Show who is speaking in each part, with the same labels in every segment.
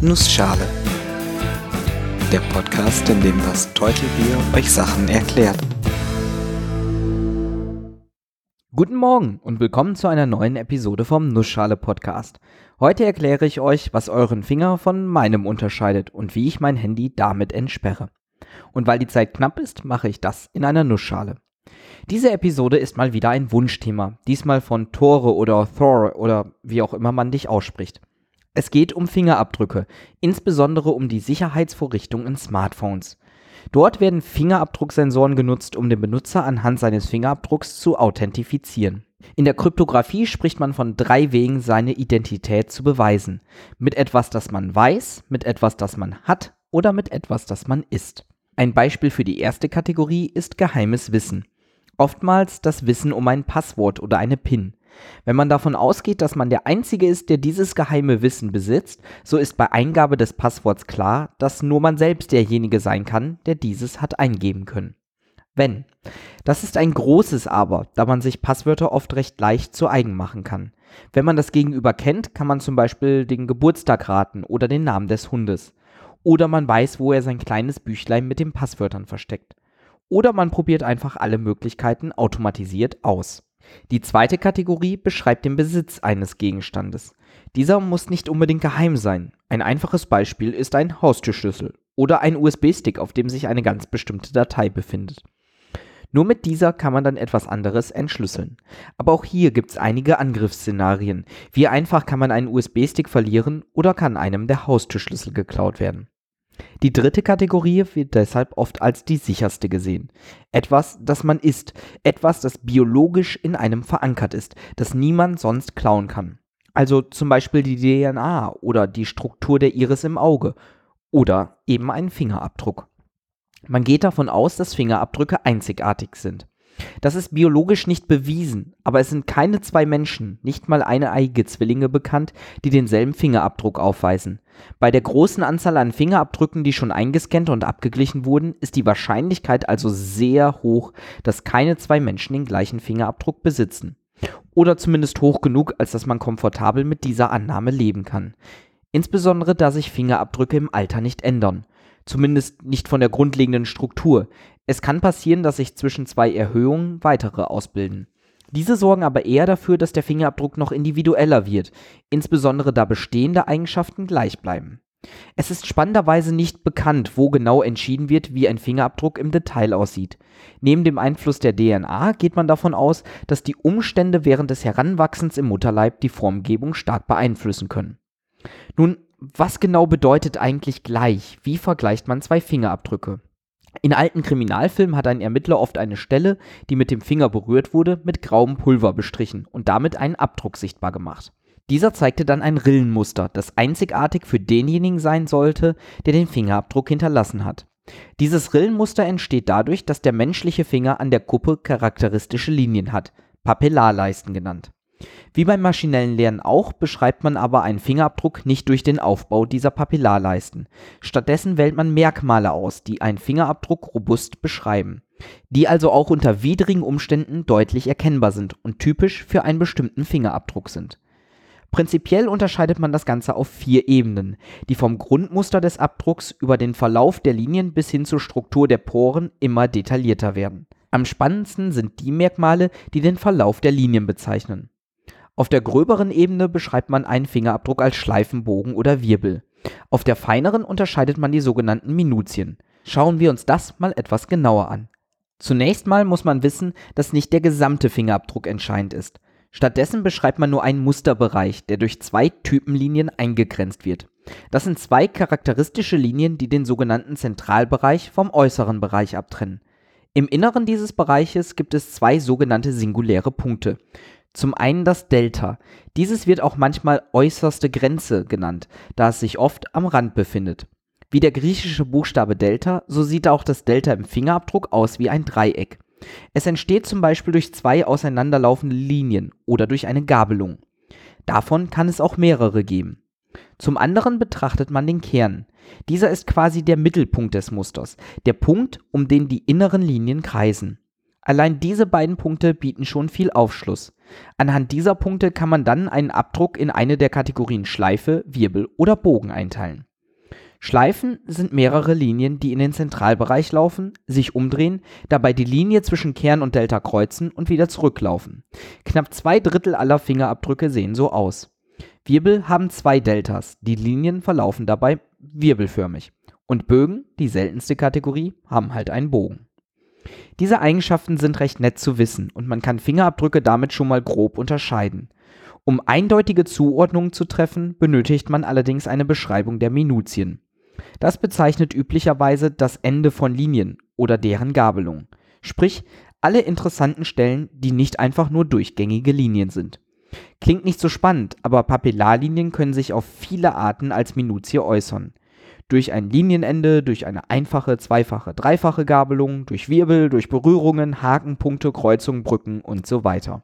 Speaker 1: Nussschale. Der Podcast, in dem das Teutelbier euch Sachen erklärt.
Speaker 2: Guten Morgen und willkommen zu einer neuen Episode vom Nussschale Podcast. Heute erkläre ich euch, was euren Finger von meinem unterscheidet und wie ich mein Handy damit entsperre. Und weil die Zeit knapp ist, mache ich das in einer Nussschale. Diese Episode ist mal wieder ein Wunschthema, diesmal von Tore oder Thor oder wie auch immer man dich ausspricht. Es geht um Fingerabdrücke, insbesondere um die Sicherheitsvorrichtung in Smartphones. Dort werden Fingerabdrucksensoren genutzt, um den Benutzer anhand seines Fingerabdrucks zu authentifizieren. In der Kryptographie spricht man von drei Wegen, seine Identität zu beweisen. Mit etwas, das man weiß, mit etwas, das man hat oder mit etwas, das man ist. Ein Beispiel für die erste Kategorie ist geheimes Wissen. Oftmals das Wissen um ein Passwort oder eine PIN. Wenn man davon ausgeht, dass man der Einzige ist, der dieses geheime Wissen besitzt, so ist bei Eingabe des Passworts klar, dass nur man selbst derjenige sein kann, der dieses hat eingeben können. Wenn. Das ist ein großes Aber, da man sich Passwörter oft recht leicht zu eigen machen kann. Wenn man das Gegenüber kennt, kann man zum Beispiel den Geburtstag raten oder den Namen des Hundes. Oder man weiß, wo er sein kleines Büchlein mit den Passwörtern versteckt. Oder man probiert einfach alle Möglichkeiten automatisiert aus. Die zweite Kategorie beschreibt den Besitz eines Gegenstandes. Dieser muss nicht unbedingt geheim sein. Ein einfaches Beispiel ist ein Haustürschlüssel oder ein USB-Stick, auf dem sich eine ganz bestimmte Datei befindet. Nur mit dieser kann man dann etwas anderes entschlüsseln. Aber auch hier gibt es einige Angriffsszenarien. Wie einfach kann man einen USB-Stick verlieren oder kann einem der Haustürschlüssel geklaut werden. Die dritte Kategorie wird deshalb oft als die sicherste gesehen. Etwas, das man ist, etwas, das biologisch in einem verankert ist, das niemand sonst klauen kann. Also zum Beispiel die DNA oder die Struktur der Iris im Auge oder eben ein Fingerabdruck. Man geht davon aus, dass Fingerabdrücke einzigartig sind. Das ist biologisch nicht bewiesen, aber es sind keine zwei Menschen, nicht mal eineige Zwillinge bekannt, die denselben Fingerabdruck aufweisen. Bei der großen Anzahl an Fingerabdrücken, die schon eingescannt und abgeglichen wurden, ist die Wahrscheinlichkeit also sehr hoch, dass keine zwei Menschen den gleichen Fingerabdruck besitzen. Oder zumindest hoch genug, als dass man komfortabel mit dieser Annahme leben kann. Insbesondere da sich Fingerabdrücke im Alter nicht ändern zumindest nicht von der grundlegenden Struktur. Es kann passieren, dass sich zwischen zwei Erhöhungen weitere ausbilden. Diese sorgen aber eher dafür, dass der Fingerabdruck noch individueller wird, insbesondere da bestehende Eigenschaften gleich bleiben. Es ist spannenderweise nicht bekannt, wo genau entschieden wird, wie ein Fingerabdruck im Detail aussieht. Neben dem Einfluss der DNA geht man davon aus, dass die Umstände während des Heranwachsens im Mutterleib die Formgebung stark beeinflussen können. Nun, was genau bedeutet eigentlich gleich? Wie vergleicht man zwei Fingerabdrücke? In alten Kriminalfilmen hat ein Ermittler oft eine Stelle, die mit dem Finger berührt wurde, mit grauem Pulver bestrichen und damit einen Abdruck sichtbar gemacht. Dieser zeigte dann ein Rillenmuster, das einzigartig für denjenigen sein sollte, der den Fingerabdruck hinterlassen hat. Dieses Rillenmuster entsteht dadurch, dass der menschliche Finger an der Kuppe charakteristische Linien hat, Papillarleisten genannt. Wie beim maschinellen Lernen auch, beschreibt man aber einen Fingerabdruck nicht durch den Aufbau dieser Papillarleisten. Stattdessen wählt man Merkmale aus, die einen Fingerabdruck robust beschreiben, die also auch unter widrigen Umständen deutlich erkennbar sind und typisch für einen bestimmten Fingerabdruck sind. Prinzipiell unterscheidet man das Ganze auf vier Ebenen, die vom Grundmuster des Abdrucks über den Verlauf der Linien bis hin zur Struktur der Poren immer detaillierter werden. Am spannendsten sind die Merkmale, die den Verlauf der Linien bezeichnen. Auf der gröberen Ebene beschreibt man einen Fingerabdruck als Schleifenbogen oder Wirbel. Auf der feineren unterscheidet man die sogenannten Minutien. Schauen wir uns das mal etwas genauer an. Zunächst mal muss man wissen, dass nicht der gesamte Fingerabdruck entscheidend ist. Stattdessen beschreibt man nur einen Musterbereich, der durch zwei Typenlinien eingegrenzt wird. Das sind zwei charakteristische Linien, die den sogenannten Zentralbereich vom äußeren Bereich abtrennen. Im Inneren dieses Bereiches gibt es zwei sogenannte singuläre Punkte. Zum einen das Delta. Dieses wird auch manchmal äußerste Grenze genannt, da es sich oft am Rand befindet. Wie der griechische Buchstabe Delta, so sieht auch das Delta im Fingerabdruck aus wie ein Dreieck. Es entsteht zum Beispiel durch zwei auseinanderlaufende Linien oder durch eine Gabelung. Davon kann es auch mehrere geben. Zum anderen betrachtet man den Kern. Dieser ist quasi der Mittelpunkt des Musters, der Punkt, um den die inneren Linien kreisen. Allein diese beiden Punkte bieten schon viel Aufschluss. Anhand dieser Punkte kann man dann einen Abdruck in eine der Kategorien Schleife, Wirbel oder Bogen einteilen. Schleifen sind mehrere Linien, die in den Zentralbereich laufen, sich umdrehen, dabei die Linie zwischen Kern und Delta kreuzen und wieder zurücklaufen. Knapp zwei Drittel aller Fingerabdrücke sehen so aus. Wirbel haben zwei Deltas, die Linien verlaufen dabei wirbelförmig. Und Bögen, die seltenste Kategorie, haben halt einen Bogen. Diese Eigenschaften sind recht nett zu wissen und man kann Fingerabdrücke damit schon mal grob unterscheiden. Um eindeutige Zuordnungen zu treffen, benötigt man allerdings eine Beschreibung der Minutien. Das bezeichnet üblicherweise das Ende von Linien oder deren Gabelung, sprich alle interessanten Stellen, die nicht einfach nur durchgängige Linien sind. Klingt nicht so spannend, aber Papillarlinien können sich auf viele Arten als Minutie äußern. Durch ein Linienende, durch eine einfache, zweifache, dreifache Gabelung, durch Wirbel, durch Berührungen, Haken, Punkte, Kreuzungen, Brücken und so weiter.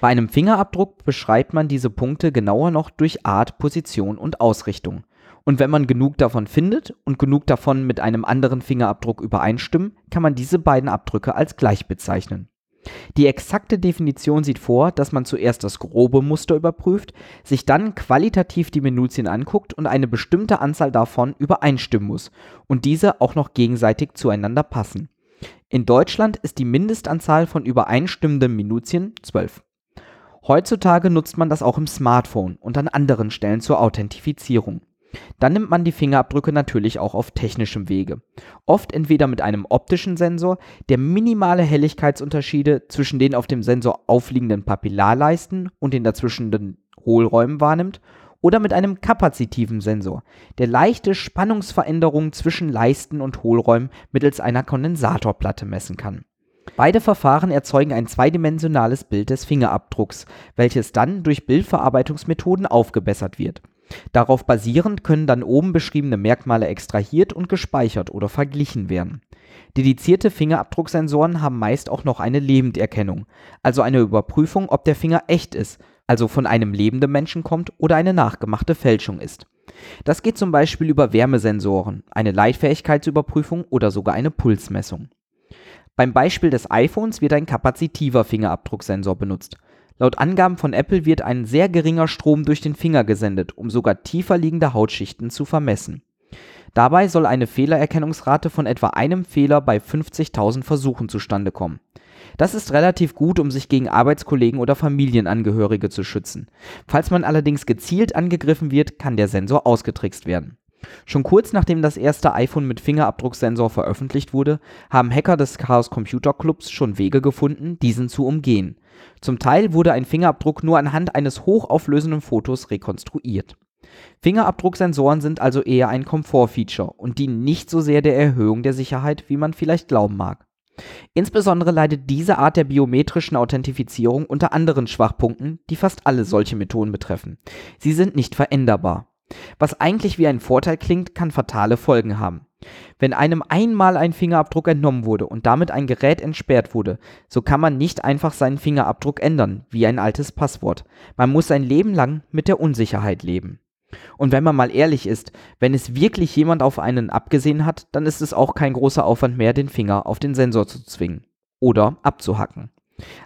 Speaker 2: Bei einem Fingerabdruck beschreibt man diese Punkte genauer noch durch Art, Position und Ausrichtung. Und wenn man genug davon findet und genug davon mit einem anderen Fingerabdruck übereinstimmen, kann man diese beiden Abdrücke als gleich bezeichnen. Die exakte Definition sieht vor, dass man zuerst das grobe Muster überprüft, sich dann qualitativ die Minutien anguckt und eine bestimmte Anzahl davon übereinstimmen muss und diese auch noch gegenseitig zueinander passen. In Deutschland ist die Mindestanzahl von übereinstimmenden Minutien 12. Heutzutage nutzt man das auch im Smartphone und an anderen Stellen zur Authentifizierung. Dann nimmt man die Fingerabdrücke natürlich auch auf technischem Wege. Oft entweder mit einem optischen Sensor, der minimale Helligkeitsunterschiede zwischen den auf dem Sensor aufliegenden Papillarleisten und den dazwischenden Hohlräumen wahrnimmt, oder mit einem kapazitiven Sensor, der leichte Spannungsveränderungen zwischen Leisten und Hohlräumen mittels einer Kondensatorplatte messen kann. Beide Verfahren erzeugen ein zweidimensionales Bild des Fingerabdrucks, welches dann durch Bildverarbeitungsmethoden aufgebessert wird. Darauf basierend können dann oben beschriebene Merkmale extrahiert und gespeichert oder verglichen werden. Dedizierte Fingerabdrucksensoren haben meist auch noch eine Lebenderkennung, also eine Überprüfung, ob der Finger echt ist, also von einem lebenden Menschen kommt oder eine nachgemachte Fälschung ist. Das geht zum Beispiel über Wärmesensoren, eine Leitfähigkeitsüberprüfung oder sogar eine Pulsmessung. Beim Beispiel des iPhones wird ein kapazitiver Fingerabdrucksensor benutzt. Laut Angaben von Apple wird ein sehr geringer Strom durch den Finger gesendet, um sogar tiefer liegende Hautschichten zu vermessen. Dabei soll eine Fehlererkennungsrate von etwa einem Fehler bei 50.000 Versuchen zustande kommen. Das ist relativ gut, um sich gegen Arbeitskollegen oder Familienangehörige zu schützen. Falls man allerdings gezielt angegriffen wird, kann der Sensor ausgetrickst werden. Schon kurz nachdem das erste iPhone mit Fingerabdrucksensor veröffentlicht wurde, haben Hacker des Chaos Computer Clubs schon Wege gefunden, diesen zu umgehen. Zum Teil wurde ein Fingerabdruck nur anhand eines hochauflösenden Fotos rekonstruiert. Fingerabdrucksensoren sind also eher ein Komfortfeature und dienen nicht so sehr der Erhöhung der Sicherheit, wie man vielleicht glauben mag. Insbesondere leidet diese Art der biometrischen Authentifizierung unter anderen Schwachpunkten, die fast alle solche Methoden betreffen. Sie sind nicht veränderbar. Was eigentlich wie ein Vorteil klingt, kann fatale Folgen haben. Wenn einem einmal ein Fingerabdruck entnommen wurde und damit ein Gerät entsperrt wurde, so kann man nicht einfach seinen Fingerabdruck ändern, wie ein altes Passwort. Man muss sein Leben lang mit der Unsicherheit leben. Und wenn man mal ehrlich ist, wenn es wirklich jemand auf einen abgesehen hat, dann ist es auch kein großer Aufwand mehr, den Finger auf den Sensor zu zwingen oder abzuhacken.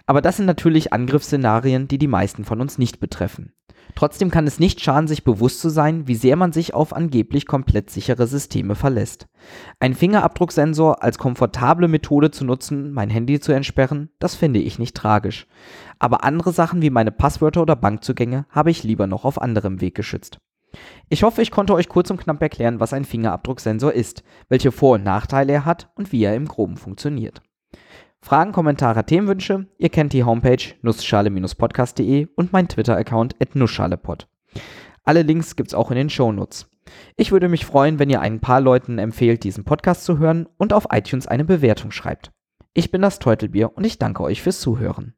Speaker 2: Aber das sind natürlich Angriffsszenarien, die die meisten von uns nicht betreffen. Trotzdem kann es nicht schaden, sich bewusst zu sein, wie sehr man sich auf angeblich komplett sichere Systeme verlässt. Ein Fingerabdrucksensor als komfortable Methode zu nutzen, mein Handy zu entsperren, das finde ich nicht tragisch. Aber andere Sachen wie meine Passwörter oder Bankzugänge habe ich lieber noch auf anderem Weg geschützt. Ich hoffe, ich konnte euch kurz und knapp erklären, was ein Fingerabdrucksensor ist, welche Vor- und Nachteile er hat und wie er im Groben funktioniert. Fragen, Kommentare, Themenwünsche? Ihr kennt die Homepage nussschale-podcast.de und mein Twitter-Account nussschalepod. Alle Links gibt's auch in den Shownotes. Ich würde mich freuen, wenn ihr ein paar Leuten empfehlt, diesen Podcast zu hören und auf iTunes eine Bewertung schreibt. Ich bin das Teutelbier und ich danke euch fürs Zuhören.